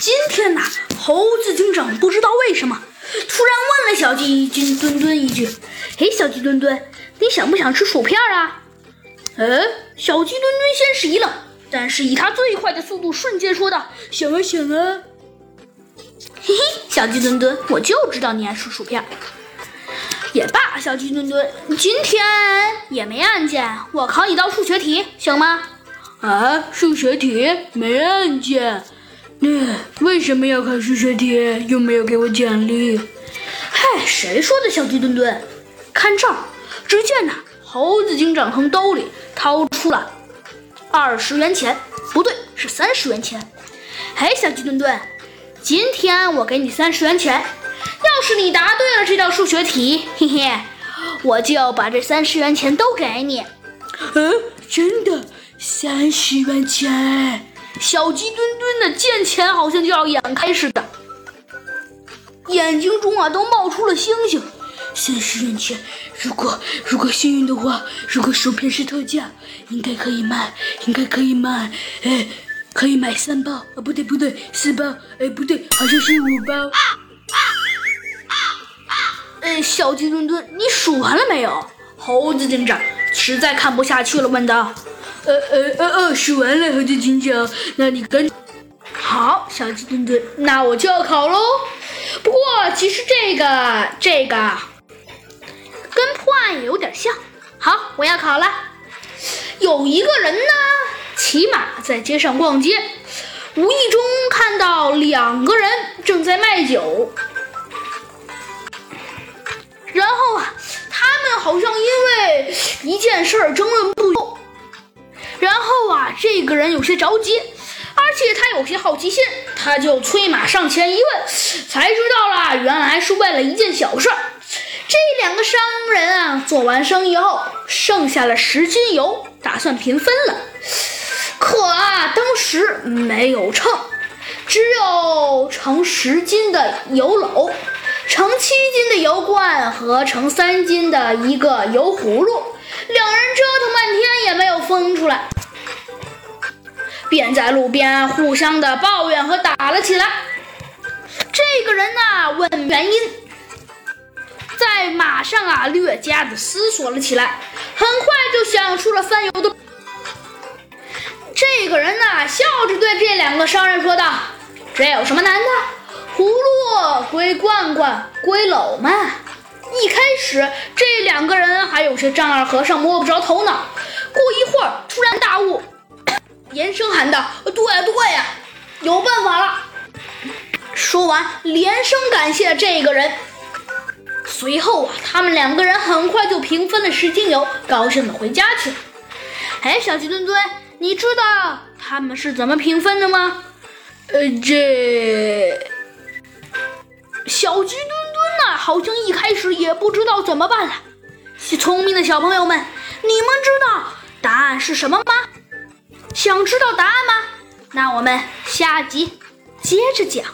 今天呐，猴子警长不知道为什么，突然问了小鸡墩墩一句：“嘿，小鸡墩墩，你想不想吃薯片啊？”嗯，小鸡墩墩先是一愣，但是以他最快的速度，瞬间说道：“想啊想啊。”嘿嘿，小鸡墩墩，我就知道你爱吃薯片。也罢，小鸡墩墩，今天也没案件，我考你道数学题，行吗？啊，数学题没案件。那 为什么要考数学题？又没有给我奖励。嗨，谁说的？小鸡墩墩，看这儿，只见呐，猴子警长从兜里掏出了二十元钱，不对，是三十元钱。嘿，小鸡墩墩，今天我给你三十元钱。要是你答对了这道数学题，嘿嘿，我就把这三十元钱都给你。嗯，真的，三十元钱。小鸡墩墩的见钱好像就要眼开似的，眼睛中啊都冒出了星星。三十元钱，如果如果幸运的话，如果薯片是特价，应该可以卖，应该可以卖。哎，可以买三包啊？不对不对，四包。哎，不对，好像是五包。哎，小鸡墩墩，你数完了没有？猴子警长实在看不下去了，问道。呃呃呃呃，数完了，猴子警长，那你跟好，小鸡墩墩，那我就要考喽。不过其实这个这个跟破案有点像。好，我要考了。有一个人呢，骑马在街上逛街，无意中看到两个人正在卖酒，然后啊，他们好像因为一件事儿争论不。然后啊，这个人有些着急，而且他有些好奇心，他就催马上前一问，才知道了，原来是为了一件小事儿。这两个商人啊，做完生意后剩下了十斤油，打算平分了。可啊，当时没有秤，只有盛十斤的油篓、盛七斤的油罐和盛三斤的一个油葫芦。两人折腾半天也没有分出来，便在路边互相的抱怨和打了起来。这个人呢，问原因，在马上啊略加的思索了起来，很快就想出了分油的。这个人呢，笑着对这两个商人说道：“这有什么难的？葫芦归罐罐，归篓嘛。”一开始，这两个人还有些丈二和尚摸不着头脑。过一会儿，突然大悟，连声喊道：“对呀，对呀，有办法了！”说完，连声感谢这个人。随后啊，他们两个人很快就平分了十斤油，高兴的回家去了。哎，小鸡墩墩，你知道他们是怎么平分的吗？呃，这小鸡墩。好像一开始也不知道怎么办了。聪明的小朋友们，你们知道答案是什么吗？想知道答案吗？那我们下集接着讲。